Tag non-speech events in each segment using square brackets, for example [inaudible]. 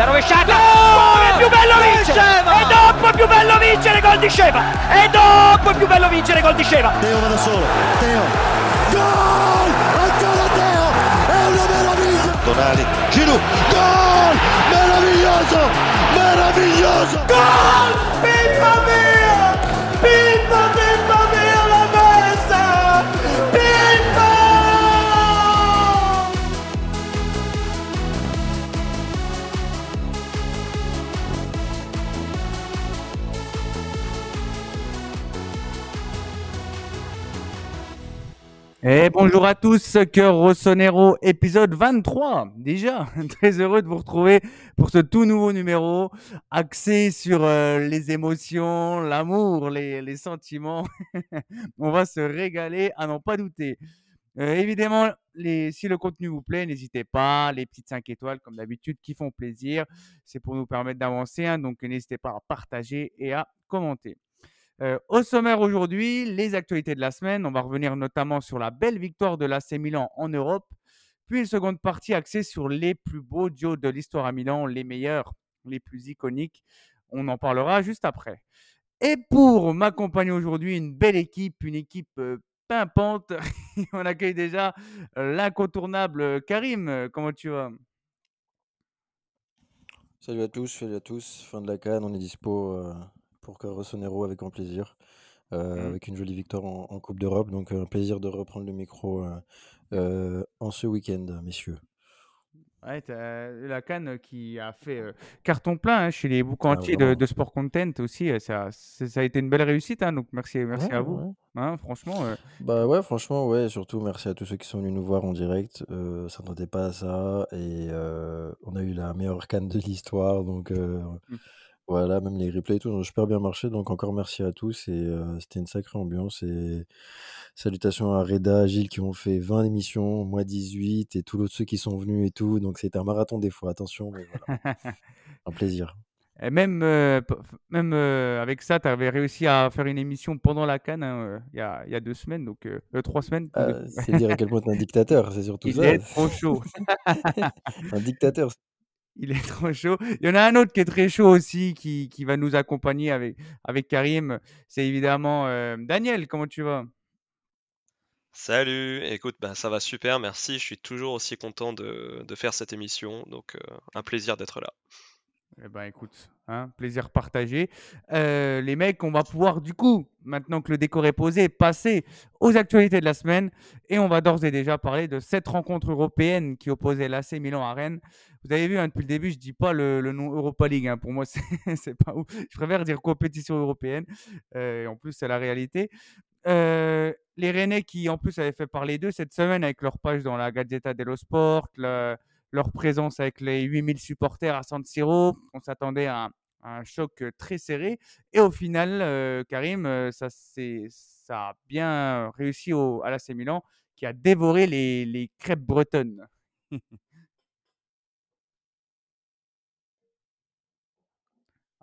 La rovesciata! Oh, è più bello vincere! E dopo è più bello vincere gol di Sceva! E dopo è più bello vincere gol di Sceva! Teo va da solo, Teo! Gol! Ancora Teo! È una meraviglia! Tonali, Giroud, gol! Meraviglioso! Meraviglioso! Gol! Pippa mia! Pippa, pippa Bonjour à tous, Cœur Rossonero, épisode 23 déjà. [laughs] Très heureux de vous retrouver pour ce tout nouveau numéro axé sur euh, les émotions, l'amour, les, les sentiments. [laughs] On va se régaler à n'en pas douter. Euh, évidemment, les, si le contenu vous plaît, n'hésitez pas, les petites 5 étoiles comme d'habitude qui font plaisir. C'est pour nous permettre d'avancer, hein, donc n'hésitez pas à partager et à commenter. Au sommaire aujourd'hui, les actualités de la semaine. On va revenir notamment sur la belle victoire de l'AC Milan en Europe, puis une seconde partie axée sur les plus beaux duos de l'histoire à Milan, les meilleurs, les plus iconiques. On en parlera juste après. Et pour m'accompagner aujourd'hui, une belle équipe, une équipe pimpante. [laughs] On accueille déjà l'incontournable Karim. Comment tu vas? Salut à tous, salut à tous. Fin de la canne, on est dispo pour Carrossonero avec grand plaisir, euh, Mm. avec une jolie victoire en, en Coupe d'Europe. Donc, un plaisir de reprendre le micro euh, euh, en ce week-end, messieurs. Ouais, la canne qui a fait carton plein hein, chez les Ah, boucantiers de, vraiment. de Sport Content aussi. Ça, ça a été une belle réussite, hein, donc merci, merci Ouais, à vous. ouais. Hein, franchement, Bah ouais, franchement, ouais, surtout merci à tous ceux qui sont venus nous voir en direct. Euh, s'attendait pas à ça et on a eu la meilleure canne de l'histoire. Donc, euh, Mm. Voilà, même les replays et tout ont super bien marché. Donc, encore merci à tous et euh, c'était une sacrée ambiance. Et salutations à Reda, Gilles qui ont fait 20 émissions, moi 18 et tous l'autre ceux qui sont venus et tout. Donc, c'était un marathon des fois, attention, mais voilà, [laughs] un plaisir. et même, euh, p- f- même euh, avec ça, tu avais réussi à faire une émission pendant la canne hein, il y, a, il y a deux semaines, donc euh, euh, trois semaines. pour Ah, c'est dire à quel point t'es un dictateur, c'est surtout Il ça. est trop chaud. [laughs] un dictateur. Il est [laughs] trop chaud. Il y en a un autre qui est très chaud aussi, qui, qui va nous accompagner avec, avec Karim. C'est évidemment euh, Daniel. Comment tu vas? Salut, écoute, bah, ça va super, merci. Je suis toujours aussi content de, de faire cette émission, donc euh, un plaisir d'être là. Eh ben écoute, hein, plaisir partagé. Euh, les mecs, on va pouvoir du coup, maintenant que le décor est posé, passer aux actualités de la semaine. Et on va d'ores et déjà parler de cette rencontre européenne qui opposait l'AC Milan à Rennes. Vous avez vu, hein, depuis le début, je dis pas le, nom Europa League. hein. Pour moi, [laughs] c'est pas ouf. Je préfère dire compétition européenne. Euh, et en plus, c'est la réalité. Euh, les Rennais qui, en plus, avaient fait parler d'eux cette semaine avec leur page dans la Gazzetta dello Sport, la- leur présence avec les 8000 supporters à San Siro. On s'attendait à un, choc euh, très serré. Et au final, euh, Karim, euh, ça, ça a bien réussi au, à l'AC Milan qui a dévoré les, les crêpes bretonnes. [laughs]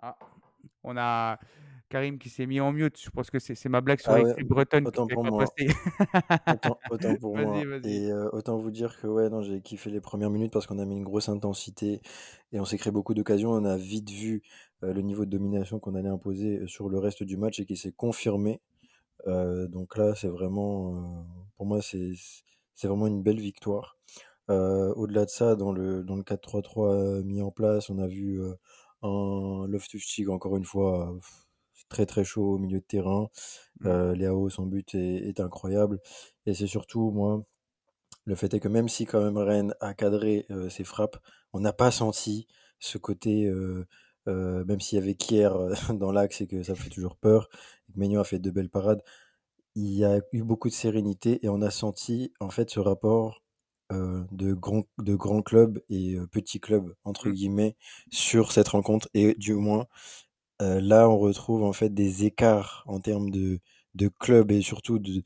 Ah, on a Karim qui s'est mis en mute. Je pense que c'est ma blague sur Ah les ouais, bretonnes qui autant pour pas moi. Autant, autant pour [laughs] moi. Et euh, autant vous dire que ouais, non, j'ai kiffé les premières minutes parce qu'on a mis une grosse intensité et on s'est créé beaucoup d'occasions. On a vite vu euh, le niveau de domination qu'on allait imposer euh, sur le reste du match et qui s'est confirmé. Euh, donc là, c'est vraiment, pour moi, c'est vraiment une belle victoire. Au-delà de ça, dans le, dans le 4-3-3 euh, mis en place, on a vu un Loftus-Cheek, encore une fois, très très chaud au milieu de terrain. Mm. Euh, Léao, son but est, est incroyable. Et c'est surtout, moi, le fait est que même si quand même Rennes a cadré euh, ses frappes, on n'a pas senti ce côté, euh, euh, même s'il y avait Kier [laughs] dans l'axe et que ça fait toujours peur, Maignan a fait de belles parades, il y a eu beaucoup de sérénité et on a senti en fait ce rapport de grands de grands clubs et petits clubs entre Mm. guillemets sur cette rencontre et du moins euh, là on retrouve en fait des écarts en termes de de clubs et surtout de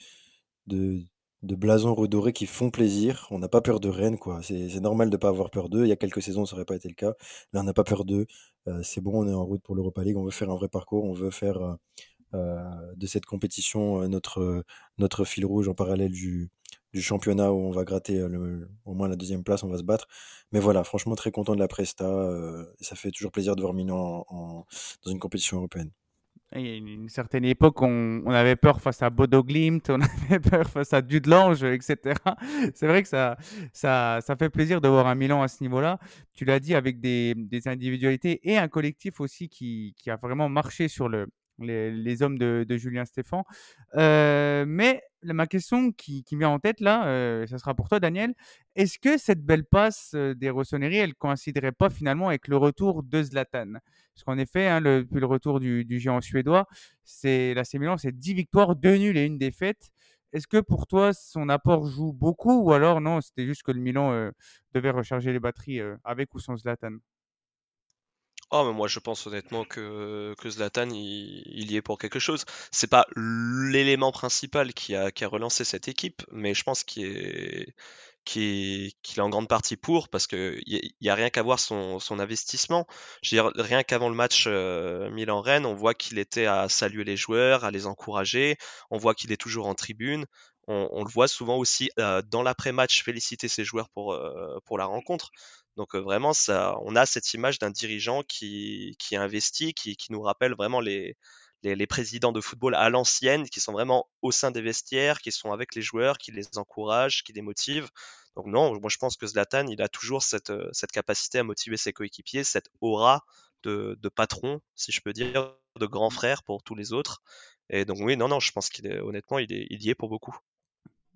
de de blasons redorés qui font plaisir. On n'a pas peur de Rennes, quoi. C'est normal de pas avoir peur d'eux. Il y a quelques saisons, ça aurait pas été le cas. Là, on n'a pas peur d'eux. Euh, c'est bon, on est en route pour l'Europa League. On veut faire un vrai parcours. On veut faire euh, de cette compétition notre fil rouge en parallèle du, du championnat où on va gratter le- au moins la deuxième place, on va se battre. Mais voilà, franchement, très content de la Presta. et ça fait toujours plaisir de voir Milan dans une compétition européenne. Il y a une, certaine époque, on, on avait peur face à Bodo Glimt, on [laughs] avait peur face à Dudelange, etc. C'est vrai que ça, ça, ça fait plaisir de voir un Milan à ce niveau-là. Tu l'as dit avec des, des individualités et un collectif aussi qui, qui a vraiment marché sur le, les, les hommes de, Julien Stéphan. Euh, mais ma question qui, me vient en tête là, euh, ça sera pour toi, Daniel. Est-ce que cette belle passe euh, des Rossoneri, elle coïnciderait pas finalement avec le retour de Zlatan? Parce qu'en effet, hein, le- depuis le retour du, géant suédois, c'est l'AC Milan, c'est 10 victoires, 2 nuls et une défaite. Est-ce que pour toi, son apport joue beaucoup ou alors non, c'était juste que le Milan euh, devait recharger les batteries euh, avec ou sans Zlatan? Oh, mais moi je pense honnêtement que, Zlatan il, y est pour quelque chose. C'est pas l'élément principal qui a, relancé cette équipe, mais je pense qu'il est, qu'il qu'il en grande partie pour parce que il y, a rien qu'à voir son, investissement. Rien qu'avant le match euh, Milan-Rennes, on voit qu'il était à saluer les joueurs, à les encourager. On voit qu'il est toujours en tribune. On, le voit souvent aussi euh, dans l'après-match féliciter ses joueurs pour, euh, pour la rencontre. Donc vraiment, ça, on a cette image d'un dirigeant qui, qui investit, qui, qui nous rappelle vraiment les, les, les présidents de football à l'ancienne, qui sont vraiment au sein des vestiaires, qui sont avec les joueurs, qui les encouragent, qui les motivent. Donc non, moi je pense que Zlatan, il a toujours cette, cette capacité à motiver ses coéquipiers, cette aura de, de patron, si je peux dire, de grand frère pour tous les autres. Et donc oui, non, non, je pense qu'il est honnêtement, il, est, il y est pour beaucoup.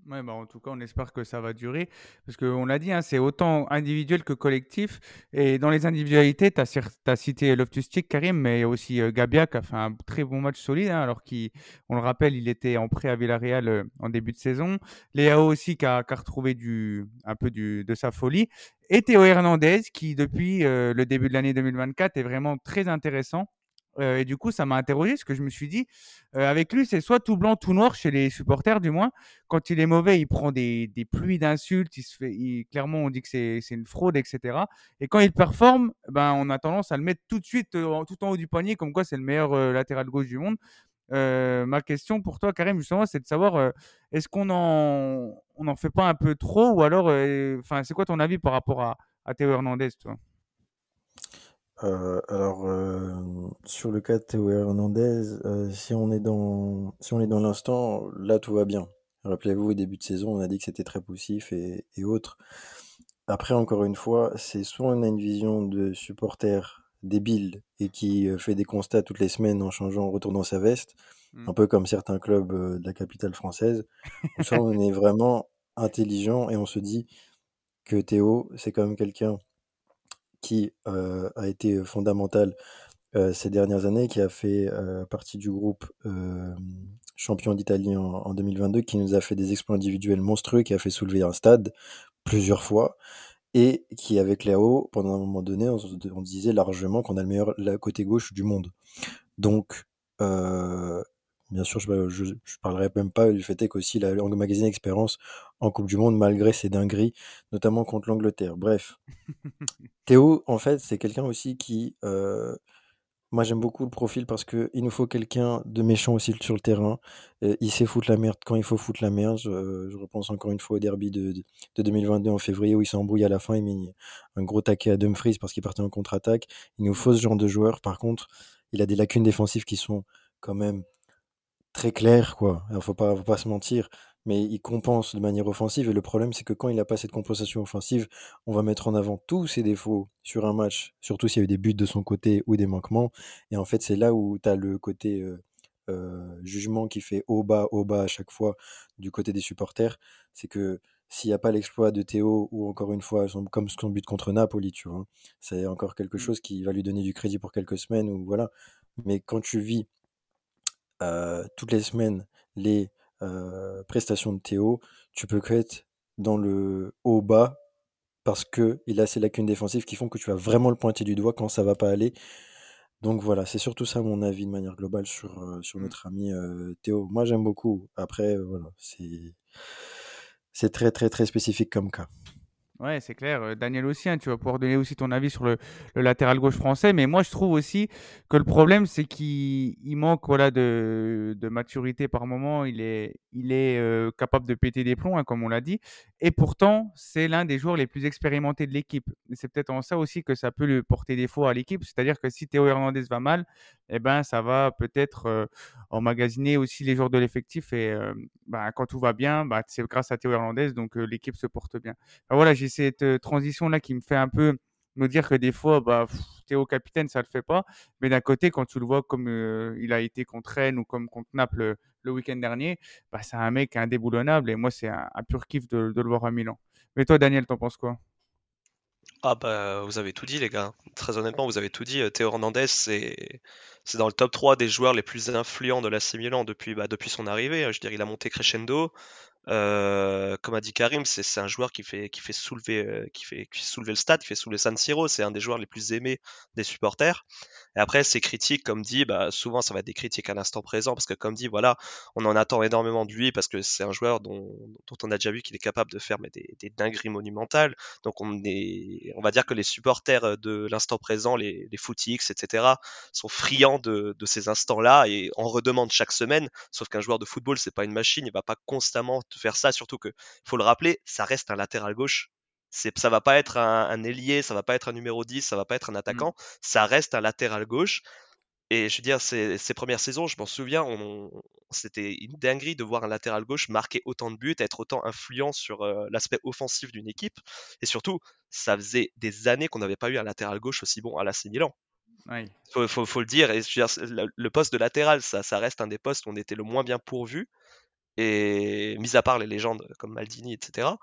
Ouais, bah, en tout cas, on espère que ça va durer. Parce qu'on l'a dit, hein, c'est autant individuel que collectif. Et dans les individualités, tu as, cité Loftus-Cheek, Karim, mais aussi euh, Gabia qui a fait un très bon match solide. hein, alors qu'on le rappelle, il était en prêt à Villarreal euh, en début de saison. Léao aussi qui a, qui a retrouvé du, un peu du, de sa folie. Et Théo Hernandez qui, depuis euh, le début de l'année 2024, est vraiment très intéressant. Et du coup, ça m'a interrogé parce que je me suis dit, avec lui, c'est soit tout blanc, tout noir chez les supporters, du moins. Quand il est mauvais, il prend des, pluies d'insultes. Il se fait, clairement, on dit que c'est une fraude, etc. Et quand il performe, ben, on a tendance à le mettre tout de suite tout en haut du panier, comme quoi c'est le meilleur latéral gauche du monde. Ma question pour toi, Karim, justement, c'est de savoir, est-ce qu'on en, on en fait pas un peu trop ou alors, enfin, c'est quoi ton avis par rapport à, à Théo Hernandez, toi? Euh, alors, euh, sur le cas de Théo Hernandez, euh, si on est dans, si on est dans l'instant, là tout va bien. Rappelez-vous, au début de saison, on a dit que c'était très poussif et, et autres. Après, encore une fois, c'est soit on a une vision de supporter débile et qui fait des constats toutes les semaines en changeant, en retournant sa veste, Mm. un peu comme certains clubs de la capitale française, soit on est vraiment intelligent et on se dit que Théo, c'est quand même quelqu'un qui euh, a été fondamental euh, ces dernières années, qui a fait euh, partie du groupe euh, champion d'Italie en, en 2022, qui nous a fait des exploits individuels monstrueux, qui a fait soulever un stade plusieurs fois, et qui, avec Léo, pendant un moment donné, on, on disait largement qu'on a le meilleur côté gauche du monde. Donc, bien sûr, je, je, je parlerai même pas du fait qu'aussi la langue magazine expérience en Coupe du Monde, malgré ses dingueries, notamment contre l'Angleterre. Bref, Théo, en fait, c'est quelqu'un aussi qui, euh, moi j'aime beaucoup le profil parce que il nous faut quelqu'un de méchant aussi sur le terrain. Il sait foutre la merde quand il faut foutre la merde. Je, repense encore une fois au derby de, de, de 2022 en février où il s'est embrouillé à la fin, il met un gros taquet à Dumfries parce qu'il partait en contre-attaque. Il nous faut ce genre de joueur. Par contre, il a des lacunes défensives qui sont quand même très claires, quoi. Il faut pas, faut pas se mentir. Mais il compense de manière offensive. Et le problème, c'est que quand il n'a pas cette compensation offensive, on va mettre en avant tous ses défauts sur un match, surtout s'il y a eu des buts de son côté ou des manquements. Et en fait, c'est là où tu as le côté euh, euh, jugement qui fait haut bas, haut bas à chaque fois du côté des supporters. C'est que s'il n'y a pas l'exploit de Théo ou encore une fois, son, comme son but contre Napoli, tu vois, c'est encore quelque chose qui va lui donner du crédit pour quelques semaines ou voilà. Mais quand tu vis toutes les semaines les euh, prestations de Théo, tu peux être dans le haut bas parce que il a ces lacunes défensives qui font que tu vas vraiment le pointer du doigt quand ça va pas aller. Donc voilà, c'est surtout ça mon avis de manière globale sur, euh, sur notre ami euh, Théo. Moi j'aime beaucoup. Après, euh, voilà, c'est c'est très très très spécifique comme cas. Ouais, c'est clair. Euh, Daniel aussi, hein, tu vas pouvoir donner aussi ton avis sur le, latéral gauche français. Mais moi, je trouve aussi que le problème, c'est qu'il il manque voilà, de, maturité par moment. Il est, euh, capable de péter des plombs, hein, comme on l'a dit. Et pourtant, c'est l'un des joueurs les plus expérimentés de l'équipe. C'est peut-être en ça aussi que ça peut lui porter défaut à l'équipe. C'est-à-dire que si Théo Hernandez va mal, eh ben, ça va peut-être euh, emmagasiner aussi les joueurs de l'effectif. Et bah, quand tout va bien, bah, c'est grâce à Théo Hernandez, donc l'équipe se porte bien. Voilà, j'ai cette euh, transition-là qui me fait un peu me dire que des fois, bah, Théo capitaine, ça le fait pas. Mais d'un côté, quand tu le vois comme il a été contre Rennes ou comme contre Naples le, week-end dernier, bah, c'est un mec indéboulonnable. Et moi, c'est un, pur kiff de, le voir à Milan. Mais toi, Daniel, t'en penses quoi? Ah bah vous avez tout dit les gars. Très honnêtement, vous avez tout dit. Théo Hernandez, c'est c'est dans le top 3 des joueurs les plus influents de l'AC Milan depuis, bah, depuis son arrivée. hein. Je dirais il a monté crescendo. Euh, comme a dit Karim, c'est un joueur qui fait, qui fait soulever, euh, qui fait, soulever le stade, qui fait soulever San Siro. C'est un des joueurs les plus aimés des supporters. Et après, ces critiques, comme dit, bah, souvent ça va être des critiques à l'instant présent, parce que comme dit, voilà, on en attend énormément de lui, parce que c'est un joueur dont, on a déjà vu qu'il est capable de faire des, dingueries monumentales. Donc on va dire que les supporters de l'instant présent, les, les footix, etc., sont friands de, de ces instants-là et en redemandent chaque semaine. Sauf qu'un joueur de football, c'est pas une machine, il va pas constamment te faire ça. Surtout que, faut le rappeler, ça reste un latéral gauche. C'est, ça va pas être un, un ailier, ça va pas être un numéro 10, ça va pas être un Mm. attaquant, ça reste un latéral gauche. Et je veux dire, ces, ces premières saisons, je m'en souviens, on, c'était une dinguerie de voir un latéral gauche marquer autant de buts, être autant influent sur euh, l'aspect offensif d'une équipe. Et surtout, ça faisait des années qu'on n'avait pas eu un latéral gauche aussi bon à l'AC Milan. Oui. Faut, faut, faut le dire. Et je veux dire, le, le poste de latéral, ça, ça reste un des postes où on était le moins bien pourvu. Et mis à part les légendes comme Maldini, etc.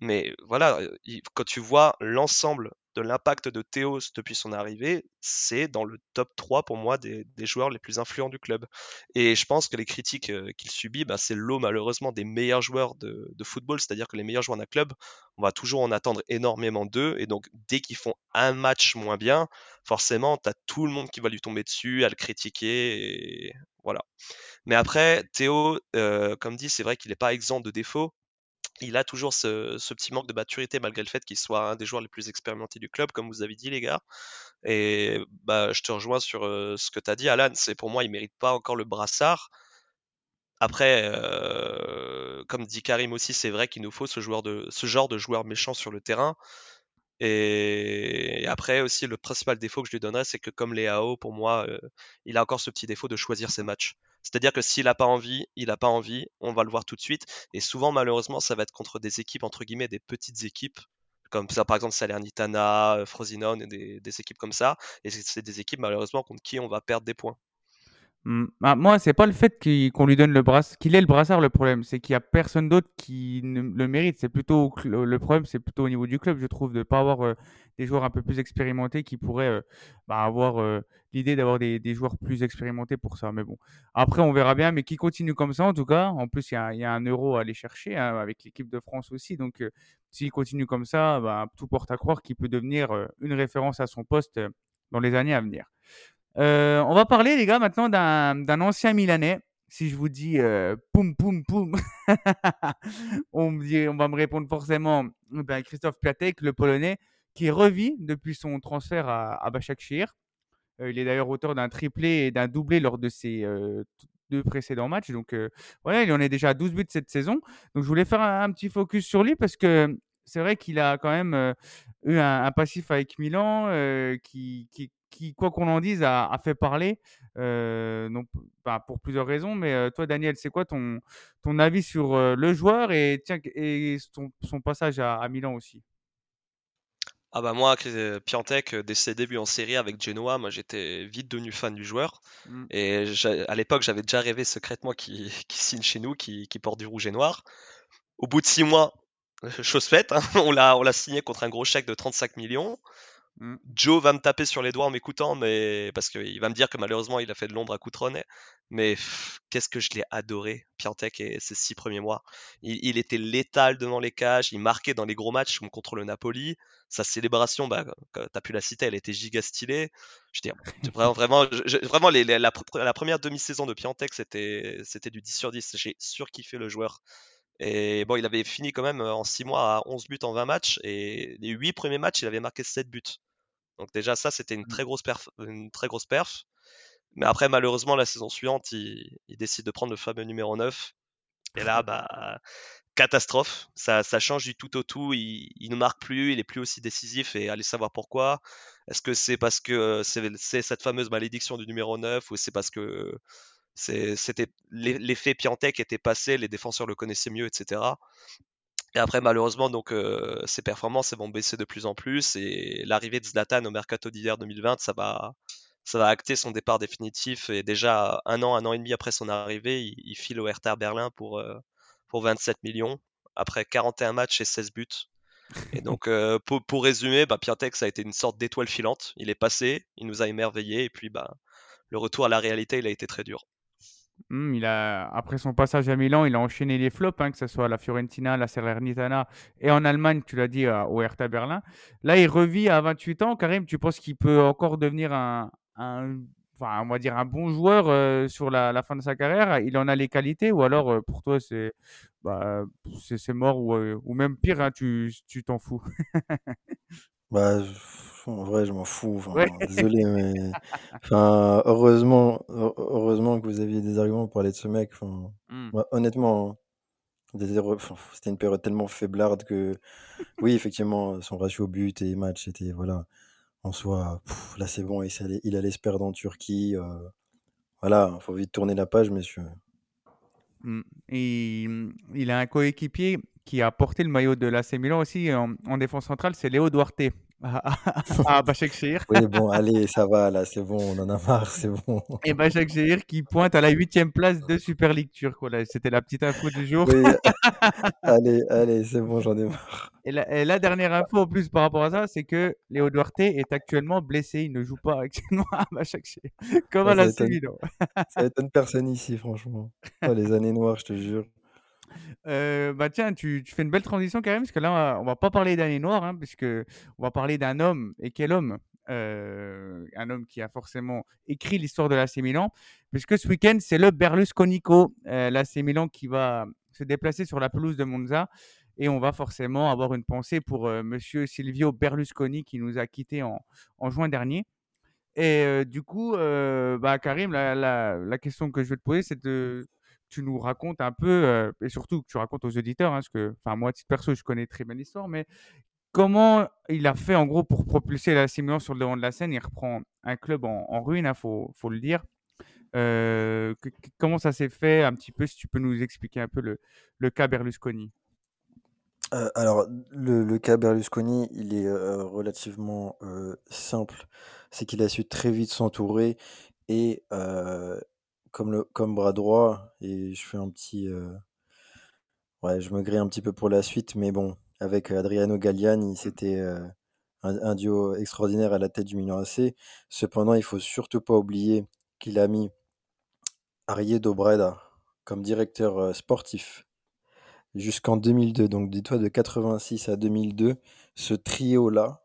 Mais voilà, il- quand tu vois l'ensemble de l'impact de Théos depuis son arrivée, c'est dans le top 3 pour moi des, joueurs les plus influents du club. Et je pense que les critiques euh, qu'il subit, bah, c'est l'eau malheureusement des meilleurs joueurs de, football, c'est-à-dire que les meilleurs joueurs d'un club, on va toujours en attendre énormément d'eux. Et donc dès qu'ils font un match moins bien, forcément, tu as tout le monde qui va lui tomber dessus, à le critiquer. Voilà. Mais après, Théo, euh, comme dit, c'est vrai qu'il n'est pas exempt de défauts. Il a toujours ce, petit manque de maturité malgré le fait qu'il soit un des joueurs les plus expérimentés du club, comme vous avez dit les gars. Et bah, je te rejoins sur ce que tu as dit, Alan. C'est pour moi, il mérite pas encore le brassard. Après, comme dit Karim aussi, c'est vrai qu'il nous faut ce, genre de joueur méchant sur le terrain. Et après aussi, le principal défaut que je lui donnerais, c'est que comme Léao, pour moi, il a encore ce petit défaut de choisir ses matchs. C'est-à-dire que s'il n'a pas envie, il n'a pas envie, on va le voir tout de suite. Et souvent, malheureusement, ça va être contre des équipes, entre guillemets, des petites équipes, comme ça, par exemple Salernitana, euh, Frosinone, des, équipes comme ça. Et c'est des équipes, malheureusement, contre qui on va perdre des points. Mm. Ah, moi, c'est pas le fait qu'il- qu'on lui donne le brassard, qu'il ait le brassard le problème, c'est qu'il y a personne d'autre qui ne- le mérite. C'est plutôt le problème, c'est plutôt au niveau du club, je trouve, de pas avoir euh, des joueurs un peu plus expérimentés qui pourraient euh, bah, avoir euh, l'idée d'avoir des, joueurs plus expérimentés pour ça. Mais bon, après, on verra bien. Mais qui continue comme ça, en tout cas. En plus, il y a, un euro à aller chercher hein, avec l'équipe de France aussi. Donc, euh, s'il continue comme ça, bah, tout porte à croire qu'il peut devenir une référence à son poste dans les années à venir. Euh, on va parler, les gars, maintenant d'un ancien Milanais. Si je vous dis euh, poum poum poum, [laughs] on, va me répondre forcément ben, Christophe Piatek, le Polonais, qui revit depuis son transfert à, à. Euh, il est d'ailleurs auteur d'un triplé et d'un doublé lors de ses deux précédents matchs. Donc voilà, il en est déjà à 12 buts cette saison. Donc je voulais faire un, petit focus sur lui parce que c'est vrai qu'il a quand même eu un, passif avec Milan qui, qui, qui, quoi qu'on en dise, a, a fait parler. euh, bah, pour plusieurs raisons. Mais toi, Daniel, c'est quoi ton, ton avis sur le joueur et, tiens, et son, son passage à, à Milan aussi? Ah bah moi, euh, dès ses débuts en série avec Genoa, moi j'étais vite devenu fan du joueur. Mm. Et à l'époque, j'avais déjà rêvé secrètement qu'il [laughs] signe chez nous, qu'il porte du rouge et noir. Au bout de six mois, [laughs] chose faite, hein, on l'a signé contre un gros chèque de 35 millions. Mm. Joe va me taper sur les doigts en m'écoutant, mais parce qu'il va me dire que malheureusement il a fait de l'ombre à Coutronnet. Mais qu'est-ce que je l'ai adoré, Piatek, et ses six premiers mois. Il, était létal devant les cages, il marquait dans les gros matchs contre le Napoli. Sa célébration, bah, tu as pu la citer, elle était giga stylée. Je veux vraiment, vraiment, vraiment la, pr- la première demi-saison de Piatek, c'était c'était du 10 sur 10. J'ai surkiffé le joueur. Et bon, il avait fini quand même en 6 mois à 11 buts en 20 matchs. Et les 8 premiers matchs, il avait marqué 7 buts. Donc déjà, ça, c'était une Mmh. très grosse perf. Une très grosse perf. Mais après, malheureusement, la saison suivante, il, il décide de prendre le fameux numéro 9. Et là, [laughs] bah, catastrophe. Ça, ça change du tout au tout. Il, il ne marque plus, il est plus aussi décisif et allez savoir pourquoi. Est-ce que c'est parce que c'est c'est cette fameuse malédiction du numéro 9 ou c'est parce que c'était l'e- l'effet Piantec était passé, les défenseurs le connaissaient mieux, etc. Et après, malheureusement, donc euh, ses performances elles vont baisser de plus en plus et l'arrivée de Zlatan au mercato d'hiver 2020, ça va, ça va acter son départ définitif. Et déjà un an, un an et demi après son arrivée, il, il file au Hertha Berlin pour, euh, pour 27 millions après 41 matchs et 16 buts. Et [laughs] donc, euh, pour, pour résumer, bah, Piatek, ça a été une sorte d'étoile filante. Il est passé, il nous a émerveillés, et puis bah, le retour à la réalité, il a été très dur. Mmh, il a, après son passage à Milan, il a enchaîné les flops, hein, que ce soit à la Fiorentina, la Salernitana et en Allemagne, tu l'as dit, euh, au Hertha Berlin. Là, il revit à 28 ans. Karim, tu penses qu'il peut encore devenir un, enfin, on dire un bon joueur euh, sur la, fin de sa carrière? Il en a les qualités ou alors euh, pour toi, c'est bah, mort ou, même pire, hein, tu t'en fous? [laughs] Bah, je- en vrai, je m'en fous. Enfin, Ouais. désolé, mais enfin, heureusement, heu- heureusement que vous aviez des arguments pour parler de ce mec. Enfin, Mmh. moi, honnêtement, hein, des enfin, c'était une période tellement faiblarde que, oui, effectivement, son ratio but et match était, voilà, en soi, là, c'est bon, il allait, il allait se perdre en Turquie. euh, voilà, faut vite tourner la page, messieurs. Mm. Et mm, il a un coéquipier qui a porté le maillot de l'AC Milan aussi en, en défense centrale, c'est Léo Duarte à, à Başakşehir. Oui, bon, allez, ça va, là, c'est bon, on en a marre, c'est bon. Et Başakşehir qui pointe à la huitième place de Super League. Voilà, C'était la petite info du jour. Oui, [laughs] allez, allez, c'est bon, j'en ai marre. Et la, et la dernière info en plus par rapport à ça, c'est que Léo Duarte est actuellement blessé. Il ne joue pas actuellement à Başakşehir, comme Ouais, à Milan. ça étonne personne ici, franchement. Oh, les années noires, je te jure. Euh, bah tiens, tu, fais une belle transition Karim, parce que là, on va, pas parler d'année noire, hein, puisque on va parler d'un homme. Et quel homme? Euh, Un homme qui a forcément écrit l'histoire de l'AC Milan, puisque ce week-end, c'est le Berlusconico, euh, l'AC Milan qui va se déplacer sur la pelouse de Monza. Et on va forcément avoir une pensée pour euh, Monsieur Silvio Berlusconi qui nous a quittés en, juin dernier. Et du coup, bah, Karim, la- la question que je vais te poser, c'est de tu nous racontes un peu, euh, et surtout que tu racontes aux auditeurs, hein, parce que, enfin, moi, titre perso, je connais très bien l'histoire, mais comment il a fait en gros pour propulser la Milan sur le devant de la scène? Il reprend un club en, ruine, il faut, faut le dire. Euh, comment ça s'est fait un petit peu, si tu peux nous expliquer un peu le, cas Berlusconi? Euh, alors, le, cas Berlusconi, il est relativement simple. C'est qu'il a su très vite s'entourer et comme, le, comme bras droit, et je fais un petit. euh, ouais, je me grille un petit peu pour la suite, mais bon, avec Adriano Galliani, c'était euh, un, un duo extraordinaire à la tête du Milan AC. Cependant, il faut surtout pas oublier qu'il a mis Ariedo Breda comme directeur euh, sportif jusqu'en 2002. Donc dis-toi, de 86 à 2002, ce trio-là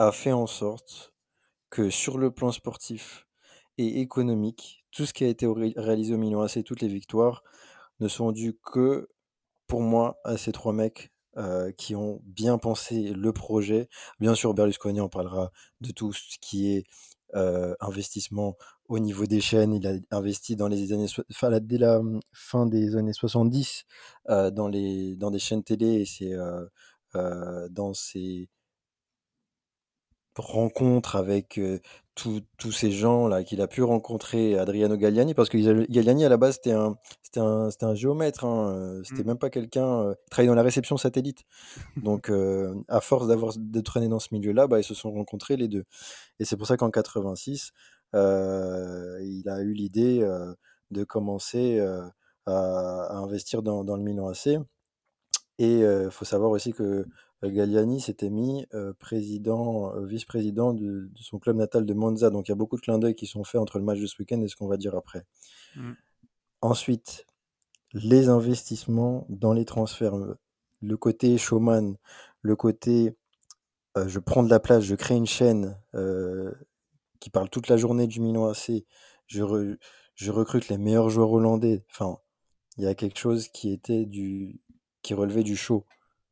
a fait en sorte que sur le plan sportif et économique, tout ce qui a été ré- réalisé au Milan AC, toutes les victoires, ne sont dues que, pour moi, à ces trois mecs euh, qui ont bien pensé le projet. Bien sûr, Berlusconi en parlera de tout ce qui est euh, investissement au niveau des chaînes. Il a investi dans les années, enfin, dès la hum, fin des années 70 euh, dans, les, dans des chaînes télé et c'est euh, dans ses rencontres avec euh, tous tous ces gens-là qu'il a pu rencontrer, Adriano Galliani, parce que Gal- Galliani, à la base, c'était un, c'était un, c'était un géomètre, hein, euh, c'était Mm. même pas quelqu'un, euh, il travaillait dans la réception satellite. [laughs] Donc, euh, à force d'avoir de traîner dans ce milieu-là, bah, ils se sont rencontrés les deux. Et c'est pour ça qu'en 86, euh, il a eu l'idée euh, de commencer euh, à, à investir dans, dans le Milan AC. Et il faut savoir aussi que euh, Galliani s'était mis euh, président, euh, vice-président de, de son club natal de Monza. Donc il y a beaucoup de clins d'œil qui sont faits entre le match de ce week-end et ce qu'on va dire après. Mm. Ensuite, les investissements dans les transferts, euh, le côté showman, le côté euh, je prends de la place, je crée une chaîne euh, qui parle toute la journée du Milan AC, je, re- je recrute les meilleurs joueurs hollandais. Enfin, il y a quelque chose qui était du qui relevait du show.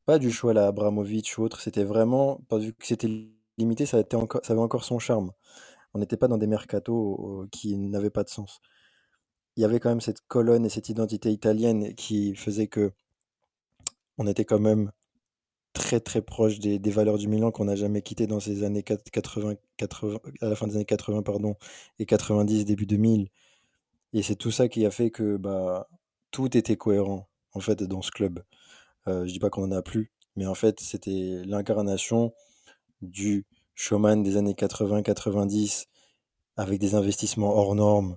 Pas du show à la Abramovich ou autre, c'était vraiment, vu que c'était limité, ça, encore, avait encore son charme. On n'était pas dans des mercatos qui n'avaient pas de sens. Il y avait quand même cette colonne et cette identité italienne qui faisait que on était quand même très très proche des, des valeurs du Milan qu'on n'a jamais quitté dans ces années 80, 80, à la fin des années 80 pardon, et 90, début 2000. Et c'est tout ça qui a fait que bah, tout était cohérent en fait dans ce club. Euh, je dis pas qu'on en a plus, mais en fait c'était l'incarnation du showman des années 80-90 avec des investissements hors normes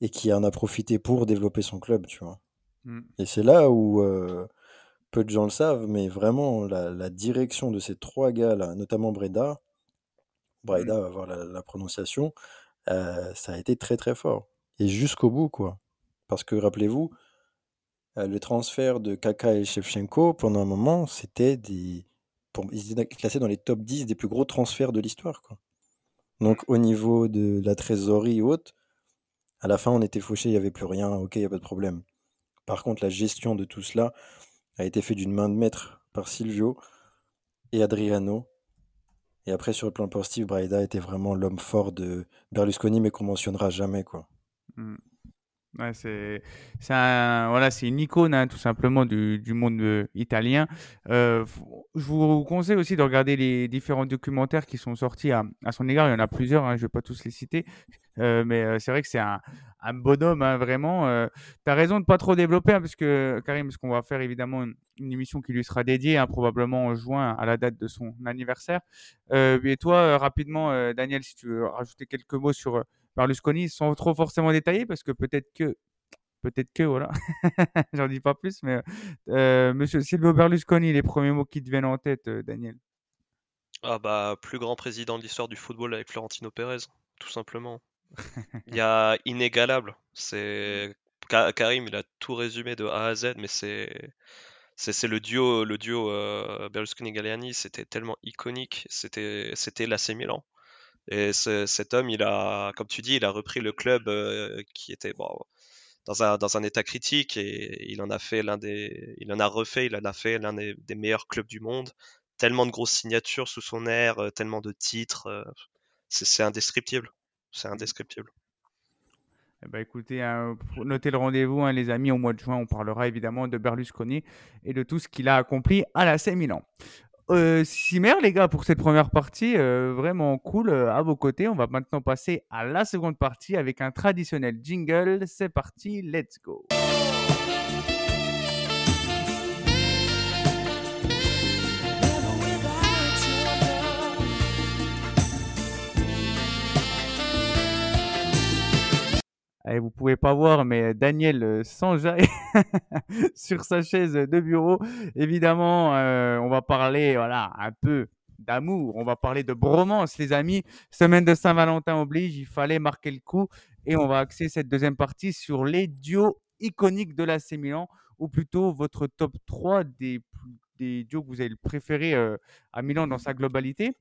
et qui en a profité pour développer son club, tu vois. Mm. Et c'est là où euh, peu de gens le savent, mais vraiment la, la direction de ces trois gars-là, notamment Breda, Breda va voir la, la prononciation, euh, ça a été très très fort. Et jusqu'au bout, quoi. Parce que rappelez-vous, le transfert de Kaka et Shevchenko, pendant un moment, c'était des. Pour, ils étaient classés dans les top 10 des plus gros transferts de l'histoire. Donc, au niveau de la trésorerie haute, à la fin, on était fauché, il n'y avait plus rien, ok, il n'y a pas de problème. Par contre, la gestion de tout cela a été faite d'une main de maître par Silvio et Adriano. Et après, sur le plan sportif, Braida était vraiment l'homme fort de Berlusconi, mais qu'on mentionnera jamais, quoi. Mm. Ouais, c'est un- voilà, une icône hein, tout simplement du, du monde euh, italien. Euh, je vous conseille aussi de regarder les différents documentaires qui sont sortis à, à son égard. Il y en a plusieurs, hein, je ne vais pas tous les citer, Euh, mais c'est vrai que c'est un, un bonhomme hein, vraiment. Tu as raison de pas trop développer, parce que Karim, parce qu'on va faire évidemment une, émission qui lui sera dédiée, probablement en juin à la date de son anniversaire. Et toi, rapidement, Daniel, si tu veux rajouter quelques mots sur Berlusconi sans trop forcément détailler parce que peut-être que peut-être que voilà [laughs] j'en dis pas plus mais euh, monsieur Silvio Berlusconi les premiers mots qui te viennent en tête euh, Daniel? Ah bah, plus grand président de l'histoire du football avec Florentino Pérez, tout simplement. [laughs] Il y a inégalable. C'est Ka- Karim, il a tout résumé de A à Z, mais c'est c'est c'est le duo le duo euh, Berlusconi-Galliani, c'était tellement iconique, c'était c'était l'AC Milan. Et ce- cet homme, il a, comme tu dis, il a repris le club euh, qui était bon, dans un dans un état critique et il en a fait l'un des, il en a refait, il en a fait l'un des, des meilleurs clubs du monde. Tellement de grosses signatures sous son air, euh, tellement de titres, euh, c'est indescriptible. C'est indescriptible. Eh ben, écoutez, hein, pour- notez le rendez-vous, hein, les amis. Au mois de juin, on parlera évidemment de Berlusconi et de tout ce qu'il a accompli à l'AC Milan. Euh, Simer, les gars, pour cette première partie, euh, vraiment cool. euh, à vos côtés, on va maintenant passer à la seconde partie avec un traditionnel jingle. C'est parti, let's go. Allez, vous pouvez pas voir, mais Daniel euh, s'enjaille [laughs] sur sa chaise de bureau. Évidemment, euh, on va parler, voilà, un peu d'amour. On va parler de bromance, les amis. Semaine de Saint-Valentin oblige, il fallait marquer le coup. Et on va axer cette deuxième partie sur les duos iconiques de l'AC Milan, ou plutôt votre top 3 des, des duos que vous avez préférés euh, à Milan dans sa globalité.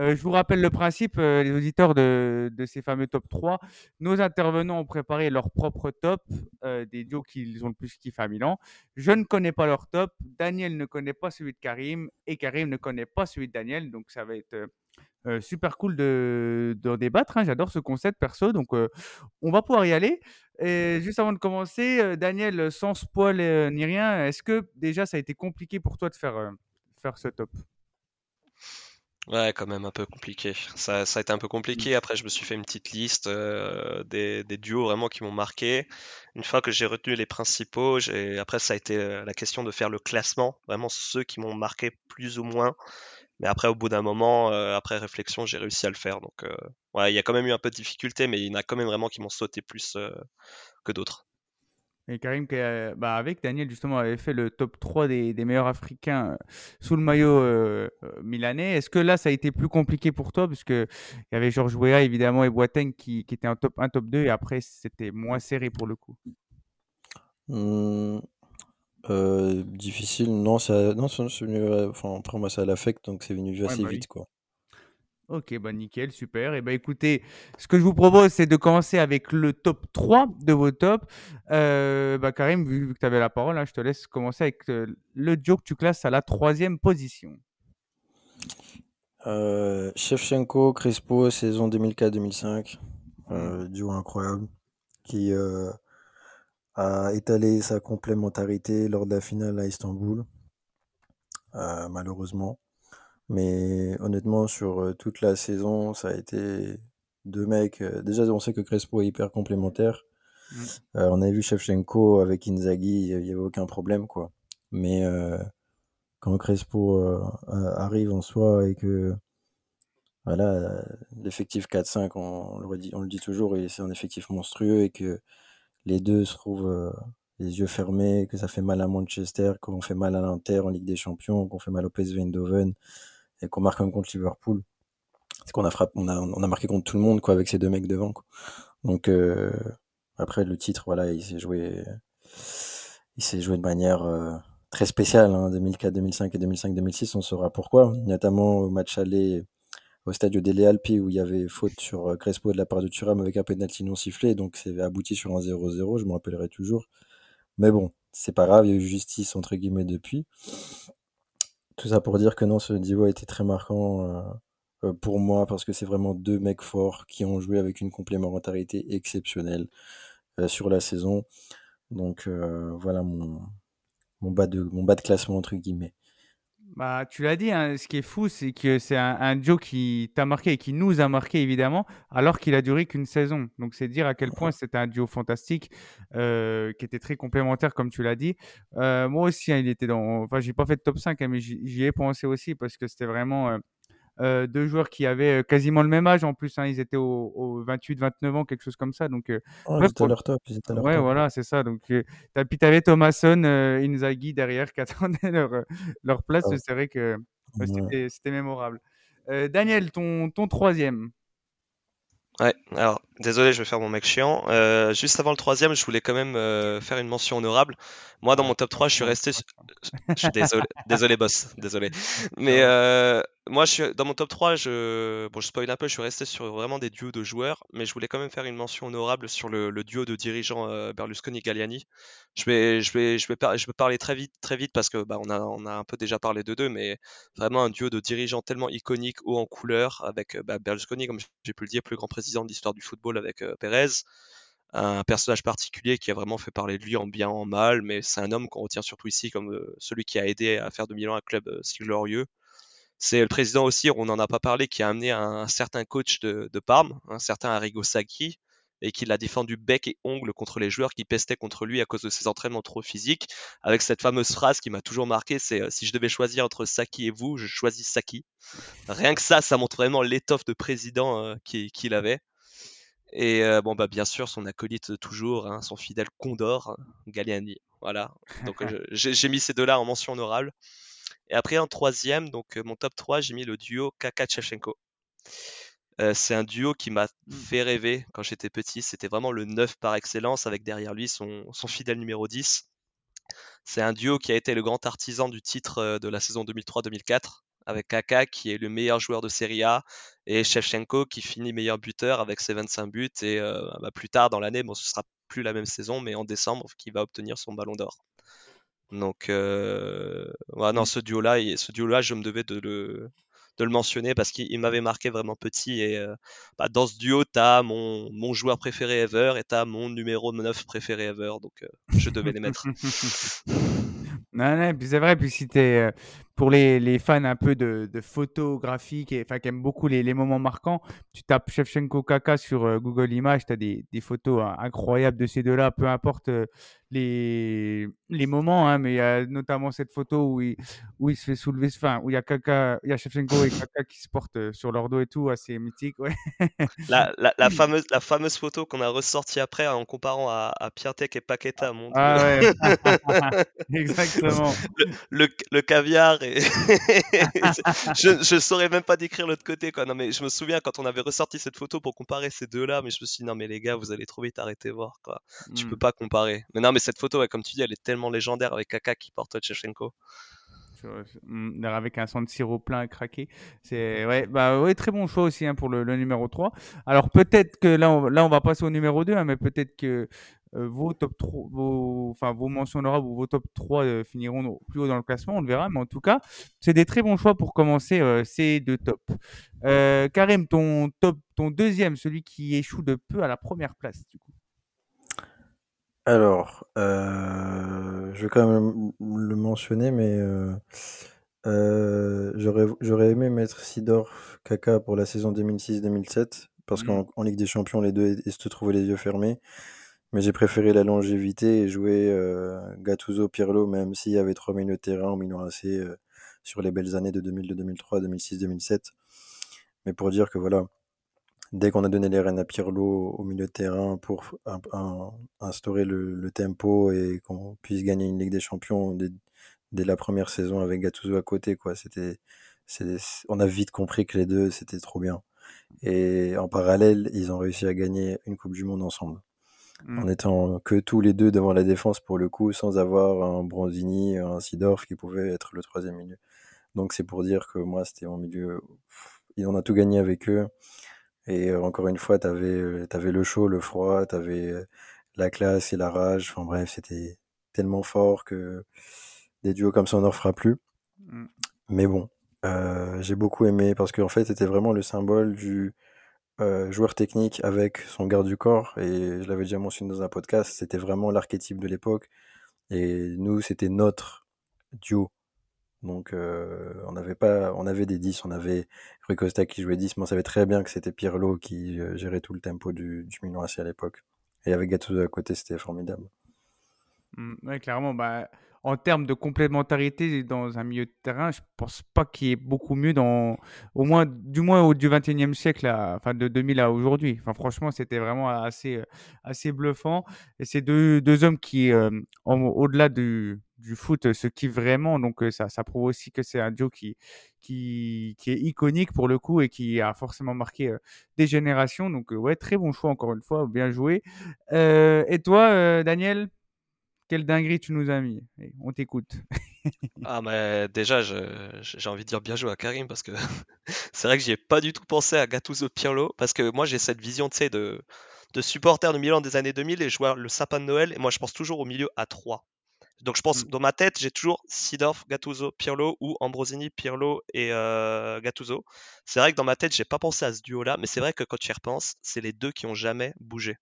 Euh, je vous rappelle le principe, euh, les auditeurs de, ces fameux top 3. Nos intervenants ont préparé leur propre top euh, des duos qu'ils ont le plus kiffé à Milan. Je ne connais pas leur top. Daniel ne connaît pas celui de Karim. Et Karim ne connaît pas celui de Daniel. Donc ça va être super cool de, débattre. hein. J'adore ce concept perso. Donc on va pouvoir y aller. Et juste avant de commencer, Daniel, sans spoil ni rien, est-ce que déjà ça a été compliqué pour toi de faire, faire ce top? Ouais, quand même un peu compliqué. Ça, ça a été un peu compliqué. Après, je me suis fait une petite liste euh, des, des duos vraiment qui m'ont marqué. Une fois que j'ai retenu les principaux, j'ai... après, ça a été euh, la question de faire le classement, vraiment ceux qui m'ont marqué plus ou moins. Mais après, au bout d'un moment, euh, après réflexion, j'ai réussi à le faire. Donc, euh, ouais, il y a quand même eu un peu de difficulté, mais il y en a quand même vraiment qui m'ont sauté plus que d'autres. Et Karim, qui a- bah, avec Daniel, justement, avait fait le top 3 des, des meilleurs Africains euh, sous le maillot euh, euh, milanais. Est-ce que là, ça a été plus compliqué pour toi? Parce qu'il y avait Georges Weah, évidemment, et Boateng qui, qui étaient en top 1, top 2, et après, c'était moins serré pour le coup. Euh, difficile, non, ça, non, c'est venu, euh, enfin, après moi ça l'affecte, donc c'est venu Ouais, assez bah vite, quoi. Ok, bah nickel, super. Et bah écoutez, ce que je vous propose, c'est de commencer avec le top 3 de vos tops. Euh, bah Karim, vu, que tu avais la parole, hein, je te laisse commencer avec euh, le duo que tu classes à la troisième position. Euh, Shevchenko, Crespo, saison 2004-2005. Euh, duo incroyable. Qui a étalé sa complémentarité lors de la finale à Istanbul. Malheureusement. Mais honnêtement, sur euh, toute la saison, ça a été deux mecs. euh, déjà, on sait que Crespo est hyper complémentaire. Mm. Euh, on avait vu Shevchenko avec Inzaghi, il n'y avait aucun problème, quoi. Mais euh, quand Crespo euh, a- arrive en soi et que voilà, euh, l'effectif 4-5, on, on le redit- on le dit toujours, et c'est un effectif monstrueux et que les deux se trouvent euh, les yeux fermés, que ça fait mal à Manchester, qu'on fait mal à l'Inter en Ligue des Champions, qu'on fait mal au PSV Eindhoven qu'on marque même contre Liverpool. C'est qu'on a frappé, on a, marqué contre tout le monde quoi avec ces deux mecs devant. Donc euh, après le titre, voilà, il s'est joué, il s'est joué de manière euh, très spéciale. Hein, 2004, 2005 et 2005, 2006, on saura pourquoi. Notamment au match aller au Stadio delle Alpi où il y avait faute sur euh, Crespo de la part de Thuram avec un penalty non sifflé, donc c'est abouti sur un 0-0. Je me rappellerai toujours. Mais bon, c'est pas grave, il y a eu justice entre guillemets depuis. Tout ça pour dire que non, ce duo a été très marquant euh, euh, pour moi parce que c'est vraiment deux mecs forts qui ont joué avec une complémentarité exceptionnelle euh, sur la saison. Donc voilà mon, mon, bas de, mon bas de classement entre guillemets. Bah, tu l'as dit, hein, ce qui est fou, c'est que c'est un, un duo qui t'a marqué et qui nous a marqué évidemment, alors qu'il a duré qu'une saison. Donc c'est dire à quel point c'était un duo fantastique, euh, qui était très complémentaire comme tu l'as dit. Euh, moi aussi, hein, il était dans. Enfin, j'ai pas fait de top 5, hein, mais j'y j'y ai pensé aussi parce que c'était vraiment euh, deux joueurs qui avaient euh, quasiment le même âge en plus. hein, ils étaient au, au 28-29 ans, quelque chose comme ça. Donc euh, Oh, ils étaient pour à le- leur top, ils étaient à leur Ouais, top. voilà, c'est ça. Donc, euh, puis t'avais Thomasson, euh, Inzaghi derrière qui [laughs] attendaient leur, leur place. C'est vrai que ouais, ouais. c'était c'était mémorable. Euh, Daniel, ton, ton troisième. Ouais, alors désolé, je vais faire mon mec chiant. Euh, juste avant le troisième, je voulais quand même euh, faire une mention honorable. Moi, dans mon top 3, je suis resté. su-. Je suis désolé, désolé boss, désolé. [laughs] Mais euh, moi, je dans mon top 3, je bon, je spoil un peu, je suis resté sur vraiment des duos de joueurs, mais je voulais quand même faire une mention honorable sur le, duo de dirigeants euh, Berlusconi-Galliani. Je vais, je vais, je vais, je vais parler très vite, très vite parce que bah, on a, on a un peu déjà parlé de deux, mais vraiment un duo de dirigeants tellement iconique, haut en couleur, avec euh, bah, Berlusconi, comme j'ai pu le dire, plus grand président de l'histoire du football avec euh, Pérez un personnage particulier qui a vraiment fait parler de lui en bien, en mal, mais c'est un homme qu'on retient surtout ici comme euh, celui qui a aidé à faire de Milan un club si glorieux. C'est le président aussi, on n'en a pas parlé, qui a amené un, un certain coach de, de Parme, un certain Arrigo Sacchi, et qui l'a défendu bec et ongle contre les joueurs qui pestaient contre lui à cause de ses entraînements trop physiques, avec cette fameuse phrase qui m'a toujours marqué, c'est euh, si je devais choisir entre Sacchi et vous, je choisis Sacchi. Rien que ça, ça montre vraiment l'étoffe de président euh, qui- qu'il avait. Et euh, bon, bah, bien sûr, son acolyte de toujours, hein, son fidèle Condor, Galliani. Voilà. Donc, [laughs] j'ai mis ces deux-là en mention honorable. Et après, en troisième, donc euh, mon top 3, j'ai mis le duo Kaka-Shevchenko. Euh, c'est un duo qui m'a Mm. fait rêver quand j'étais petit. C'était vraiment le 9 par excellence, avec derrière lui son, son fidèle numéro 10. C'est un duo qui a été le grand artisan du titre euh, de la saison 2003-2004, avec Kaka qui est le meilleur joueur de Serie A et Shevchenko qui finit meilleur buteur avec ses 25 buts. Et euh, bah, plus tard dans l'année, bon, ce sera plus la même saison, mais en décembre, qui va obtenir son ballon d'or. Donc, euh, non, Mm. ce duo-là, ce duo-là, je me devais de le, de le mentionner parce qu'il il m'avait marqué vraiment petit. Et euh, bah, dans ce duo, tu as mon, mon joueur préféré ever et tu as mon numéro 9 préféré ever. Donc, euh, je devais les mettre. [laughs] Non, non, c'est vrai, puis si t'es pour les, les fans un peu de, de photographie, qui, enfin, qui aiment beaucoup les, les moments marquants, tu tapes Shevchenko Kaka sur Google Images, tu as des, des photos hein, incroyables de ces deux-là, peu importe les, les moments, hein, mais il y a notamment cette photo où il, où il se fait soulever, enfin, où il y a Kaka, il y a Shevchenko et Kaka qui se portent euh, sur leur dos et tout, assez mythique, ouais. [laughs] La, la, la fameuse, la fameuse photo qu'on a ressortie après en comparant à, à Piatek et Paqueta montre Ah ouais, [laughs] [laughs] exactement. le, le caviar et je, je saurais même pas décrire l'autre côté quoi. Non mais je me souviens quand on avait ressorti cette photo pour comparer ces deux-là, mais je me suis dit non mais les gars vous allez trop vite arrêter voir quoi. Tu peux Mm. pas comparer. Mais non mais cette photo ouais, comme tu dis elle est tellement légendaire avec Kaka qui porte Shevchenko. sur- sur- mm, avec un San Siro plein à craquer. C'est ouais, bah ouais, très bon choix aussi hein, pour le, le numéro 3. Alors peut-être que là on, là on va passer au numéro 2, hein, mais peut-être que euh, vos top 3, vos, enfin vos mentions honorables ou vos top 3 euh, finiront plus haut dans le classement, on le verra. Mais en tout cas, c'est des très bons choix pour commencer euh, ces deux tops. Euh, Karim, ton top, ton deuxième, celui qui échoue de peu à la première place, du coup. Alors, euh, je vais quand même le mentionner, mais euh, euh, j'aurais, j'aurais aimé mettre Sidorf Kaka pour la saison 2006-2007, parce Mm. qu'en en Ligue des Champions, les deux ils se trouvaient les yeux fermés. Mais j'ai préféré la longévité et jouer euh, Gattuso, Pirlo, même s'il y avait trois milieux de terrain au Milan AC sur les belles années de 2002, 2003, 2006, 2007. Mais pour dire que voilà, dès qu'on a donné les rênes à Pirlo au milieu de terrain pour un- un- instaurer le, le tempo et qu'on puisse gagner une Ligue des Champions dès, dès la première saison avec Gattuso à côté, quoi. C'était, on a vite compris que les deux, c'était trop bien. Et en parallèle, ils ont réussi à gagner une Coupe du Monde ensemble Mm. en étant que tous les deux devant la défense pour le coup, sans avoir un Bronzini, un Sidorf qui pouvait être le troisième milieu. Donc c'est pour dire que moi, c'était mon milieu. pff, On a tout gagné avec eux. Et euh, encore une fois, t'avais euh, t'avais le chaud, le froid, t'avais euh, la classe et la rage. Enfin bref, c'était tellement fort que des duos comme ça, on n'en fera plus. Mm. Mais bon, j'ai beaucoup aimé parce qu'en fait, c'était vraiment le symbole du joueur technique avec son garde du corps. Et je l'avais déjà mentionné dans un podcast, c'était vraiment l'archétype de l'époque. Et nous, c'était notre duo. Donc, on avait pas, on avait des 10, on avait Rui Costa qui jouait 10, mais on savait très bien que c'était Pirlo qui gérait tout le tempo du, du Milan AC à l'époque. Et avec Gattuso à côté, c'était formidable. Mm, ouais, clairement, bah, en termes de complémentarité dans un milieu de terrain, je pense pas qu'il y ait beaucoup mieux dans, au moins, du moins au du 21e siècle, à- enfin de 2000 à aujourd'hui. Enfin, franchement, c'était vraiment assez, assez bluffant. Et c'est deux, deux hommes qui, au-delà du, du foot, se kiffent vraiment. Donc, ça, ça prouve aussi que c'est un duo qui, qui, qui est iconique pour le coup et qui a forcément marqué des générations. Donc, ouais, très bon choix encore une fois, bien joué. Et toi, Daniel? Quelle dinguerie tu nous as mis? On t'écoute. [laughs] Ah, mais déjà, j'ai envie de dire bien joué à Karim parce que [laughs] c'est vrai que j'y ai pas du tout pensé à Gattuso Pirlo parce que moi j'ai cette vision, de, de supporter de Milan des années 2000 et vois le sapin de Noël et moi je pense toujours au milieu à 3. Donc je pense, Mm. dans ma tête, j'ai toujours Sidorf, Gattuso, Pirlo ou Ambrosini, Pirlo et euh, Gattuso. C'est vrai que dans ma tête, j'ai pas pensé à ce duo-là, mais c'est vrai que quand tu y repenses, c'est les deux qui ont jamais bougé.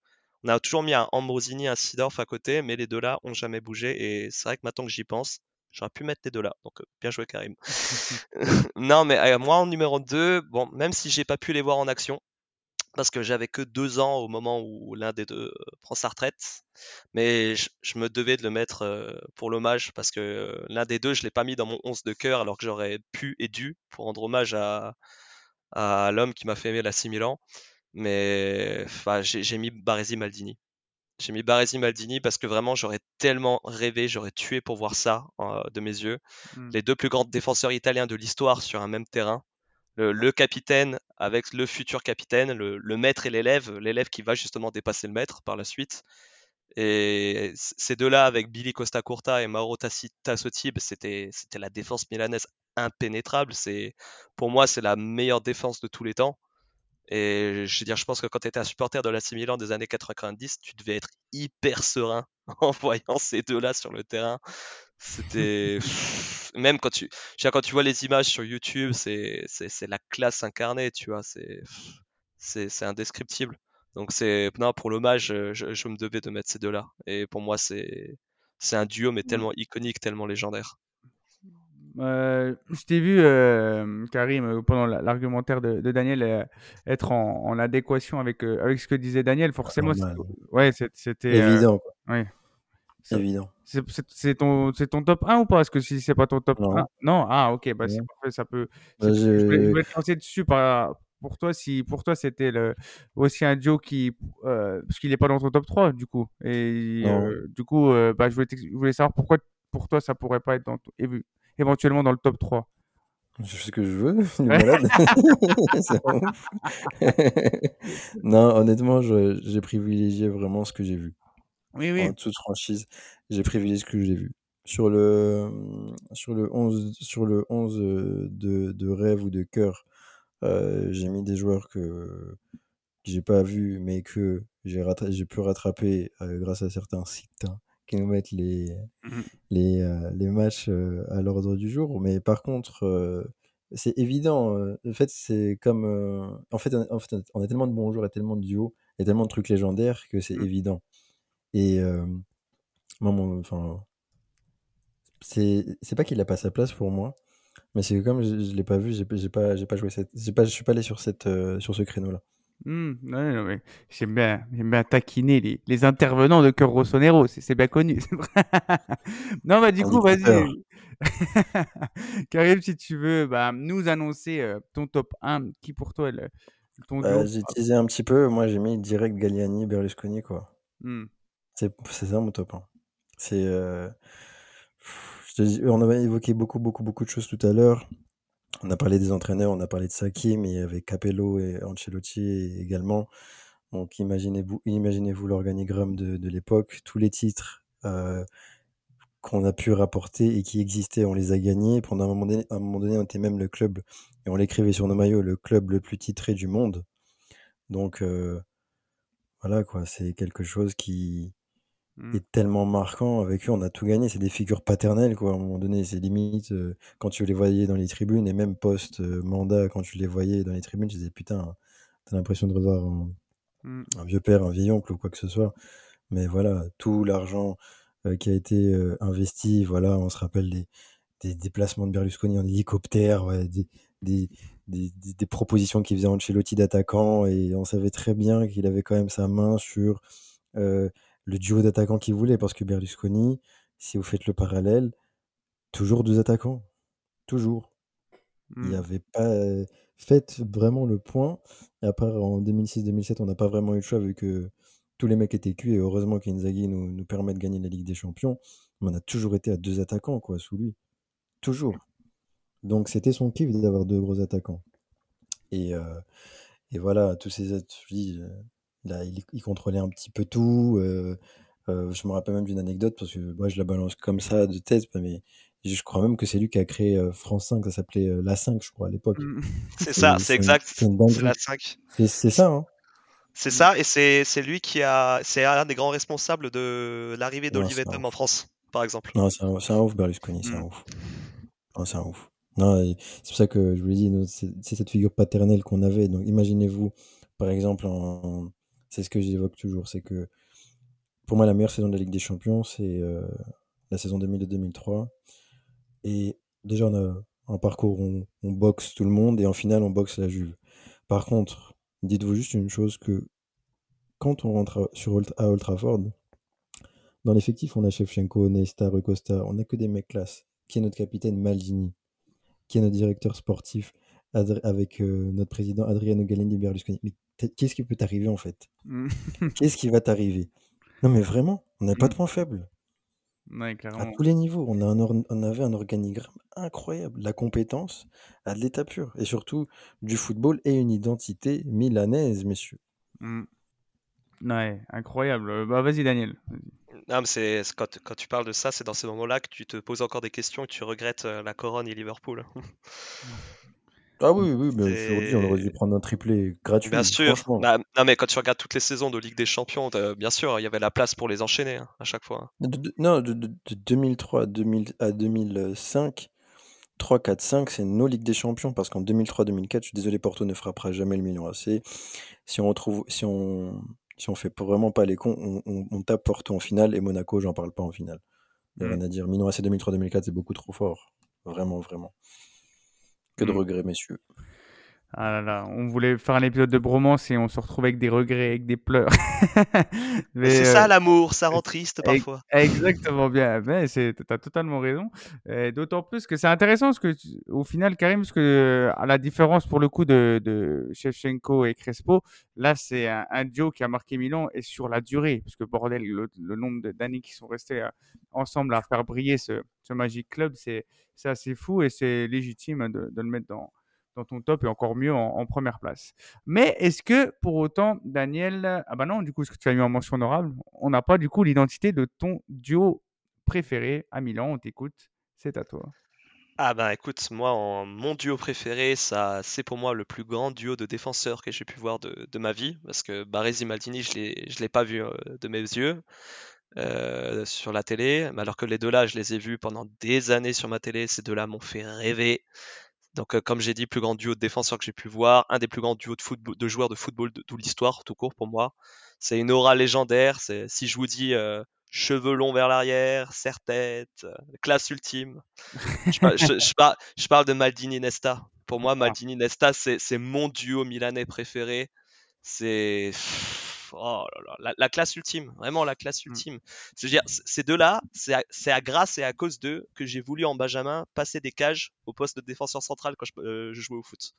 On a toujours mis un Ambrosini, un Sidorf à côté, mais les deux là ont jamais bougé et c'est vrai que maintenant que j'y pense, j'aurais pu mettre les deux là. Donc euh, bien joué Karim. [laughs] [laughs] non, mais euh, moi en numéro 2, bon, même si j'ai pas pu les voir en action, parce que j'avais que deux ans au moment où l'un des deux euh, prend sa retraite, mais je, je me devais de le mettre euh, pour l'hommage, parce que euh, l'un des deux, je l'ai pas mis dans mon 11 de cœur, alors que j'aurais pu et dû pour rendre hommage à, à l'homme qui m'a fait aimer la 6000 ans. Mais enfin, j'ai j'ai mis Baresi Maldini. J'ai mis Baresi Maldini parce que vraiment j'aurais tellement rêvé, j'aurais tué pour voir ça euh, de mes yeux. Mm. Les deux plus grands défenseurs italiens de l'histoire sur un même terrain. Le, capitaine avec le futur capitaine, le, maître et l'élève, l'élève qui va justement dépasser le maître par la suite. Et ces deux-là, avec Billy Costa Curta et Mauro Tassotti, c'était la défense milanaise impénétrable. Pour moi c'est la meilleure défense de tous les temps. Et je veux dire, je pense que quand tu étais un supporter de l'AC Milan des années 90, tu devais être hyper serein [laughs] en voyant ces deux-là sur le terrain. C'était [laughs] même quand tu, dire, quand tu vois les images sur YouTube, c'est c'est c'est la classe incarnée, tu vois. C'est pff, c'est c'est indescriptible. Donc c'est non pour l'hommage, euh, je, je me devais de mettre ces deux-là. Et pour moi, c'est c'est un duo mais tellement iconique, tellement légendaire. Euh, je t'ai vu, euh, Karim, euh, pendant la- l'argumentaire de, de Daniel, euh, être en, en adéquation avec, euh, avec ce que disait Daniel. Forcément, ouais, c'était. euh, Évident, ouais. Ça- Évident. C'est c'est- c'est ton, c'est ton top 1 ou pas? Est-ce que si c'est pas ton top Non. 1 Non? Ah, ok, bah c'est parfait, ça peut. Bah, c'est- je, je voulais te lancer dessus par, pour toi, si pour toi c'était le, aussi un duo qui. euh, parce qu'il n'est pas dans ton top 3, du coup. Et euh, du coup, euh, bah, je, voulais t'ex- je voulais savoir pourquoi pour toi ça pourrait pas être dans, éventuellement dans le top 3. Je fais ce que je veux, malade. [laughs] C'est [laughs] non, honnêtement, j'ai privilégié vraiment ce que j'ai vu. Oui, oui. En toute franchise, j'ai privilégié ce que j'ai vu. sur le, sur le 11, sur le 11 euh, de, de rêve ou de cœur, euh, j'ai mis des joueurs que j'ai pas vus, mais que j'ai rattra- j'ai pu rattraper euh, grâce à certains sites hein, qui nous mettent les, Mhm. les, euh, les matchs à l'ordre du jour. Mais par contre, c'est évident. en fait, c'est comme. en, fait, on, en fait, on a tellement de bons joueurs et tellement de duos et tellement de trucs légendaires que c'est Mhm. évident. Et euh, moi, mon- enfin, c'est c'est pas qu'il a pas sa place pour moi, mais c'est que comme je, je l'ai pas vu, j'ai j'ai pas, j'ai pas joué cette. j'ai Pas, je suis pas allé sur, cette, euh, sur ce créneau-là. Hmm, ouais, non, mais j'aime bien, j'aime bien taquiner les, les intervenants de Cœur Rossonero, c'est c'est bien connu. [laughs] c'est vrai. non, bah du Un coup, vas-y. [laughs] Karim, si tu veux bah, nous annoncer euh, ton top 1, qui pour toi est le- ton Bah, j'ai teasé un petit peu, moi j'ai mis direct Galliani, Berlusconi, quoi. Hmm, C'est ça mon top 1. C'est. euh, on avait évoqué beaucoup, beaucoup, beaucoup de choses tout à l'heure. On a parlé des entraîneurs, on a parlé de Saki, mais il y avait Capello et Ancelotti également. Donc imaginez-vous imaginez-vous l'organigramme de, l'époque. Tous les titres euh, qu'on a pu rapporter et qui existaient, on les a gagnés. Pendant un moment donné, un moment donné on était même le club, et on l'écrivait sur nos maillots, le club le plus titré du monde. Donc euh, voilà quoi, c'est quelque chose qui, hmm. est tellement marquant. Avec eux, on a tout gagné. C'est des figures paternelles, quoi. À un moment donné, c'est limite euh, quand tu les voyais dans les tribunes et même post-mandat, quand tu les voyais dans les tribunes, tu disais putain, t'as l'impression de revoir un, un vieux père, un vieil oncle ou quoi que ce soit. Mais voilà, tout l'argent euh, qui a été euh, investi, voilà, on se rappelle des, des déplacements de Berlusconi en hélicoptère, ouais, des, des, des, des- des propositions qu'il faisait Ancelotti d'attaquant et on savait très bien qu'il avait quand même sa main sur euh, le duo d'attaquants qu'il voulait parce que Berlusconi, si vous faites le parallèle, toujours deux attaquants, toujours. Il n'y Hmm. avait pas euh, fait vraiment le point. Et à part en 2006-2007, on n'a pas vraiment eu le choix vu que tous les mecs étaient cuits et heureusement qu'Inzaghi nous, nous permet de gagner la Ligue des Champions. Mais on a toujours été à deux attaquants quoi, sous lui. Toujours. Donc c'était son kiff d'avoir deux gros attaquants. Et, euh, et voilà, tous ces athlètes, là, il, il contrôlait un petit peu tout. euh, euh, je me rappelle même d'une anecdote parce que moi je la balance comme ça de tête, mais je crois même que c'est lui qui a créé euh, France 5, ça s'appelait La 5, je crois, à l'époque. [laughs] Hmm. C'est ça, C'est exact. c'est la dinguerie. 5. C'est ça, hein? C'est ça, et c'est lui qui a. C'est un des grands responsables de l'arrivée d'Olivier Tom en. France, par exemple. Non, c'est un, ouf, Berlusconi, c'est un Hmm. ouf. C'est un ouf. C'est pour ça que je vous l'ai dit, c'est cette figure paternelle qu'on avait. Donc imaginez-vous, par exemple, en... c'est ce que j'évoque toujours, c'est que pour moi, la meilleure saison de la Ligue des Champions, c'est euh, la saison 2002-2003. Et déjà, on a un parcours où on, boxe tout le monde et en finale, on boxe la Juve. Par contre, dites-vous juste une chose que quand on rentre à- sur à Old Trafford, dans l'effectif, on a Shevchenko, Nesta, Rui Costa, on n'a que des mecs classe. Qui est notre capitaine Maldini Qui est notre directeur sportif avec euh, notre président Adriano Galini Berlusconi qu'est-ce qui peut t'arriver en fait? Hmm. [laughs] Qu'est-ce qui va t'arriver? Non mais vraiment, on n'a pas de Hmm. point faible. Ouais, À tous les niveaux, on, a un or- on avait un organigramme incroyable. La compétence à de l'état pur. Et surtout, du football et une identité milanaise, messieurs. Hmm. Ouais, incroyable. Euh, Bah vas-y Daniel. Non, mais c'est c'est quand, quand tu parles de ça, c'est dans ces moments-là que tu te poses encore des questions et que tu regrettes euh, la couronne et Liverpool. [laughs] Ah oui, oui, mais aujourd'hui, on aurait dû prendre un triplé bien gratuit, sûr. franchement. Bah, non, mais quand tu regardes toutes les saisons de Ligue des Champions, bien sûr, il y avait la place pour les enchaîner hein, à chaque fois. De- de- non, de, de- de 2003 à, 2000 à 2005, 3, 4, 5, c'est nos Ligues des Champions. Parce qu'en 2003-2004, je suis désolé, Porto ne frappera jamais le million AC. Si on retrouve, si on, si on fait vraiment pas les cons, on, on- on tape Porto en finale et Monaco, j'en parle pas en finale. Il n'y a Hmm. rien à dire. Milan AC 2003-2004, c'est beaucoup trop fort. Vraiment, vraiment. Que de Hmm. regrets, messieurs. Ah là là, on voulait faire un épisode de bromance et on se retrouve avec des regrets, avec des pleurs. [laughs] Mais c'est euh, ça l'amour, ça rend triste parfois. exactement bien. Mais c'est, t'as totalement raison. Et D'autant plus que c'est intéressant parce que au final, Karim, parce que euh, à la différence pour le coup de, de Shevchenko et Crespo, là c'est un, un duo qui a marqué Milan et sur la durée, parce que bordel, le, le nombre d'années qui sont restés euh, ensemble à faire briller ce, ce Magic Club, c'est, c'est assez fou et c'est légitime de, de le mettre dans dans ton top et encore mieux en, première place. Mais est-ce que pour autant, Daniel, ah bah non, du coup, ce que tu as mis en mention honorable, on n'a pas du coup l'identité de ton duo préféré à Milan. On t'écoute, c'est à toi. Ah bah écoute, moi mon duo préféré, ça c'est pour moi le plus grand duo de défenseurs que j'ai pu voir de, ma vie, parce que Baresi Maldini, je je l'ai pas vu euh, de mes yeux euh, sur la télé, alors que les deux là, je les ai vus pendant des années sur ma télé, ces deux là m'ont fait rêver. Donc, euh, comme j'ai dit, plus grand duo de défenseurs que j'ai pu voir, un des plus grands duos de, football, de joueurs de football de toute l'histoire, tout court pour moi. C'est une aura légendaire. C'est, si je vous dis euh, cheveux longs vers l'arrière, serre-tête, euh, classe ultime, je, par- je- je par- je parle de Maldini Nesta. Pour moi, Maldini Nesta, c'est, c'est mon duo milanais préféré. C'est oh là là, la, la classe ultime, vraiment la classe Mm. ultime. C'est-à-dire, c- ces deux-là, c'est à, c'est à grâce et à cause d'eux que j'ai voulu en Benjamin passer des cages au poste de défenseur central quand je, euh, je jouais au foot.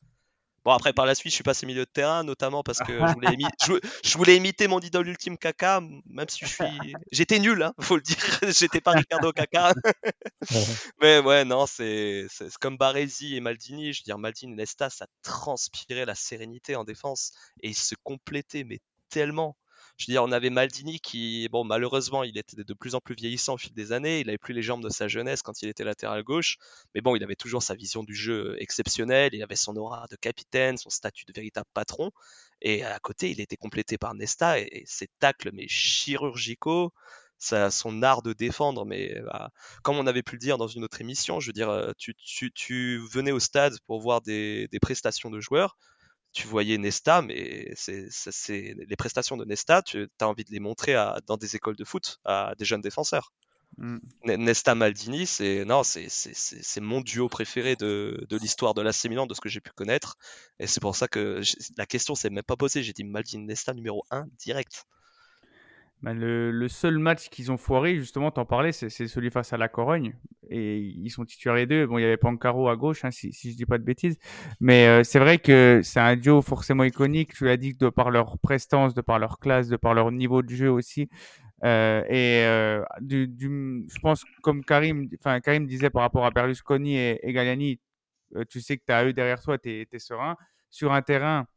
Bon, après, par la suite, je suis passé milieu de terrain, notamment parce que je voulais, imi- je, je voulais imiter mon idole ultime Kaka, même si je suis. J'étais nul, hein, faut le dire. [laughs] J'étais pas Ricardo Kaka. [laughs] Mais ouais, non, c'est c'est- c'est comme Baresi et Maldini. Je veux dire, Maldini et Nesta, ça transpirait la sérénité en défense et ils se complétaient, mais tellement. Je veux dire, on avait Maldini qui, bon, malheureusement, il était de plus en plus vieillissant au fil des années. Il avait plus les jambes de sa jeunesse quand il était latéral gauche. Mais bon, il avait toujours sa vision du jeu exceptionnelle. Il avait son aura de capitaine, son statut de véritable patron. Et à côté, il était complété par Nesta et, ses tacles, mais chirurgicaux. Ça, son art de défendre, mais bah, comme on avait pu le dire dans une autre émission, je veux dire, euh, tu, venais au stade pour voir des prestations de joueurs, tu voyais Nesta, mais c'est les prestations de Nesta, tu as envie de les montrer à- dans des écoles de foot, à des jeunes défenseurs. Mm. Ne- Nesta Maldini, c'est non, c'est mon duo préféré de, de l'histoire de l'AC Milan, de ce que j'ai pu connaître. Et c'est pour ça que la question s'est même pas posée. J'ai dit Maldini Nesta numéro 1 direct. Bah, le, seul match qu'ils ont foiré, justement, t'en parlais, c'est celui face à la Corogne. Et ils sont titulaires les deux. Bon, il y avait Pancaro à gauche, hein, si, si je dis pas de bêtises. Mais euh, c'est vrai que c'est un duo forcément iconique. Tu l'as dit, de par leur prestance, de par leur classe, de par leur niveau de jeu aussi. Euh, et euh, du, je pense, comme Karim, enfin Karim disait par rapport à Berlusconi et, et Galliani, tu sais que tu as eux derrière toi, tu es, serein. Sur un terrain,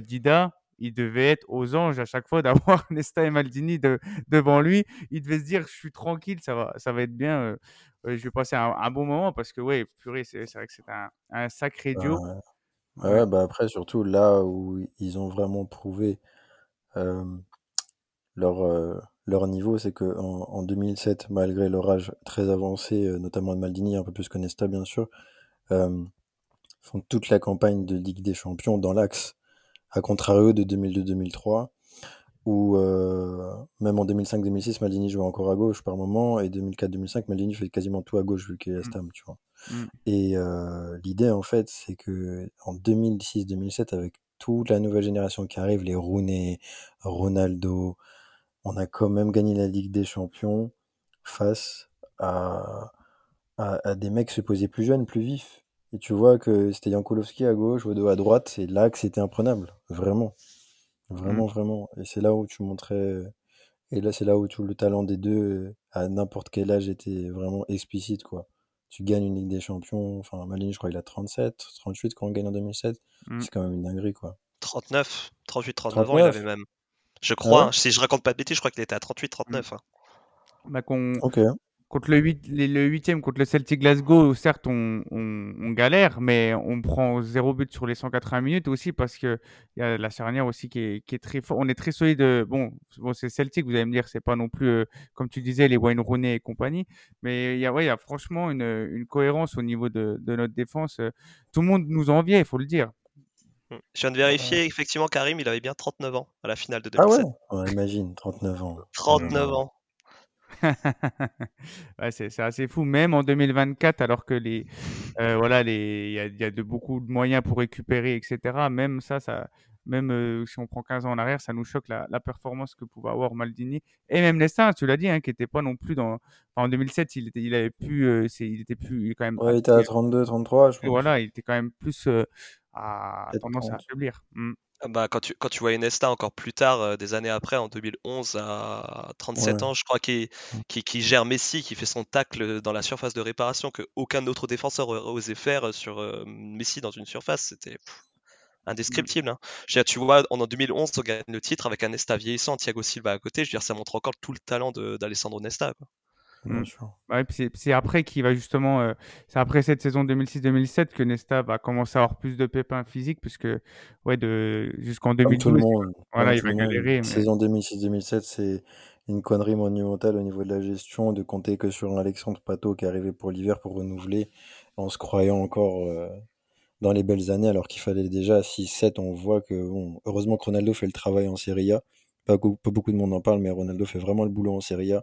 Dida, il devait être aux anges à chaque fois d'avoir [laughs] Nesta et Maldini de, devant lui. Il devait se dire, je suis tranquille, ça va, ça va être bien. euh, euh, je vais passer un, un bon moment parce que, ouais, purée, c'est vrai que c'est un, un sacré duo. Ouais, Ouais. ouais, bah après, surtout là où ils ont vraiment prouvé euh, leur, euh, leur niveau, c'est que en, en 2007, malgré leur âge très avancé, notamment de Maldini, un peu plus que Nesta, bien sûr, font toute la campagne de Ligue des Champions dans l'axe, à contrario de 2002-2003, où euh, même en 2005-2006, Maldini jouait encore à gauche par moment, et 2004-2005, Maldini fait quasiment tout à gauche vu qu'il est à Mm. Stam, tu vois. Mm. Et euh, l'idée, en fait, c'est que en 2006-2007, avec toute la nouvelle génération qui arrive, les Rooney, Ronaldo, on a quand même gagné la Ligue des Champions face à, à, à des mecs supposés plus jeunes, plus vifs. Et tu vois que c'était Jankulovski à gauche, Odo à droite, et là que c'était imprenable, vraiment. Vraiment, vraiment. Et c'est là où tu montrais. Et là, c'est là où tout le talent des deux, à n'importe quel âge, était vraiment explicite, quoi. Tu gagnes une Ligue des Champions. Enfin, Malini, je crois qu'il a 37, 38 quand on gagne en 2007. Mm. C'est quand même une dinguerie, quoi. 39, 38, 39 ans, il 39 avait même. Je Ah crois, ouais? hein, si je raconte pas de bêtises, je crois qu'il était à 38, 39. hein. Bah, qu'on- Ok. Contre le, 8, le 8e, contre le Celtic Glasgow, certes, on, on, on galère, mais on prend zéro but sur les 180 minutes aussi parce qu'il y a la charnière aussi qui est, qui est très fort. On est très solide. euh, Bon, bon c'est Celtic, vous allez me dire, c'est pas non plus, euh, comme tu disais, les Wayne Rooney et compagnie. Mais il y a, ouais, il y a franchement une, une cohérence au niveau de, de notre défense. euh. Tout le monde nous enviait, il faut le dire. Mm. Je viens de vérifier, effectivement, Karim, il avait bien 39 ans à la finale de Ah ouais? 2007. Ouais, imagine, 39 ans. 39 ans. [laughs] Ouais, c'est assez fou, même en 2024, alors que les, euh, voilà, les, il y a, il y a de beaucoup de moyens pour récupérer, etc. Même ça, ça, même euh, si on prend 15 ans en arrière, ça nous choque la, la performance que pouvait avoir Maldini et même Nesta, tu l'as dit, hein, qui était pas non plus dans, enfin, en 2007, il était, il avait plus, euh, c'est, il était plus, quand même, Ouais, il était à 32, 33, je pense. voilà, il était quand même plus à tendance à 30. affaiblir. Mm. Ah Bah, quand tu, quand tu vois Iniesta encore plus tard, euh, des années après, en 2011, à 37 Ouais. ans, je crois, qui, qui, qui gère Messi, qui fait son tacle dans la surface de réparation que aucun autre défenseur aurait osé faire sur euh, Messi dans une surface, c'était pff, indescriptible. hein. Je veux dire, tu vois, en en 2011, on gagne le titre avec un Nesta vieillissant, Thiago Silva à côté, je veux dire, ça montre encore tout le talent d'Alessandro Nesta. quoi. Bien Mm. sûr. Ouais, puis c'est après qu'il va justement, euh, c'est après cette saison 2006-2007 que Nesta va commencer à avoir plus de pépins physiques, puisque ouais, de jusqu'en Comme tout le 2012, monde. voilà, comme il tout va le monde. galérer. Mais... Saison 2006-2007, c'est une connerie monumentale au niveau de la gestion, de compter que sur Alexandre Pato qui est arrivé pour l'hiver pour renouveler, en se croyant encore euh, dans les belles années, alors qu'il fallait déjà 6-7. On voit que, bon, heureusement que Ronaldo fait le travail en Serie A. Pas, pas beaucoup de monde en parle, mais Ronaldo fait vraiment le boulot en Serie A.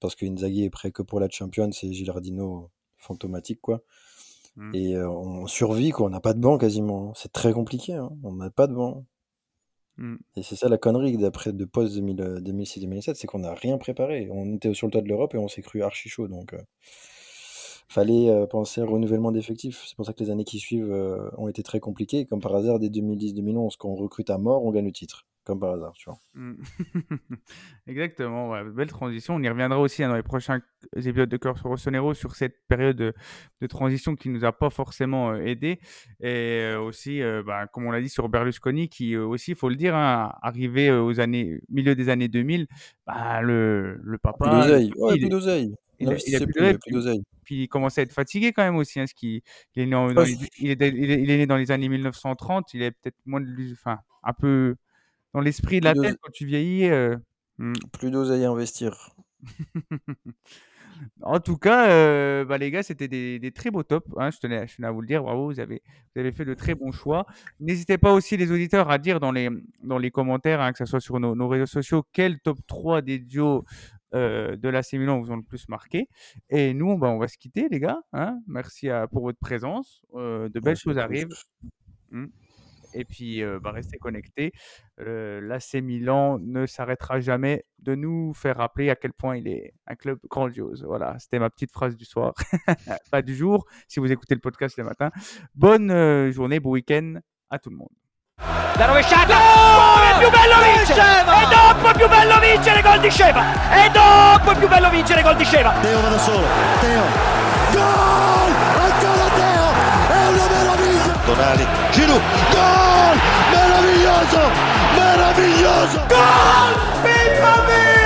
Parce que Inzaghi est prêt que pour la Champions, c'est Gilardino fantomatique, quoi. Mm. Et euh, on survit, quoi. On n'a pas de banc quasiment. C'est très compliqué, hein. On n'a pas de banc. Mm. Et c'est ça la connerie d'après de post 2006-2007, c'est qu'on n'a rien préparé. On était sur le toit de l'Europe et on s'est cru archi chaud. Donc, euh, fallait euh, penser à renouvellement d'effectifs. C'est pour ça que les années qui suivent euh, ont été très compliquées. Comme par hasard, dès 2010-2011, quand on recrute à mort, on gagne le titre. Comme par hasard, tu vois. Mm. [laughs] Exactement, ouais, belle transition. On y reviendra aussi hein, dans les prochains épisodes de Cœur sur Rossonero sur cette période de, de transition qui nous a pas forcément euh, aidé. Et euh, aussi, euh, bah, comme on l'a dit, sur Berlusconi, qui euh, aussi, il faut le dire, hein, arrivé euh, aux années, milieu des années 2000, bah, le, le Plus papa, d'oseille. Ouais, il, plus d'oseille. il a, il a N'investissez plus d'oseille. puis il commence à être fatigué quand même aussi. Hein, ce qui, il, est né dans il, est, il né dans les années 1930, il est peut-être moins de, enfin, un peu dans l'esprit de la tête quand tu vieillis. euh, hmm. Plus d'oseille à investir. [laughs] En tout cas, euh, bah, les gars, c'était des, des très beaux tops. hein, je, tenais, je tenais à vous le dire. Bravo, vous avez, vous avez fait de très bons choix. N'hésitez pas aussi, les auditeurs, à dire dans les, dans les commentaires, hein, que ce soit sur nos, nos réseaux sociaux, quel top 3 des duos euh, de l'AC Milan vous ont le plus marqué. Et nous, bah, on va se quitter, les gars. hein. Merci à- pour votre présence. Euh, de belles choses arrivent. Hmm. Et puis, euh, bah, restez connectés. Euh, L'AC Milan ne s'arrêtera jamais de nous faire rappeler à quel point il est un club grandiose. Voilà, c'était ma petite phrase du soir. [laughs] Pas du jour, si vous écoutez le podcast le matin. Bonne euh, journée, bon week-end à tout le monde. La rovesciata! Oh, è più bello vincere! E dopo è più bello vincere gol di Sceva! E dopo è più bello vincere gol di Sceva! Teo va da solo. Teo. Gol! Ancora Teo! È una meraviglia! Tonali, Giroud, gol! meraviglioso! Meraviglioso! Gol! Pippa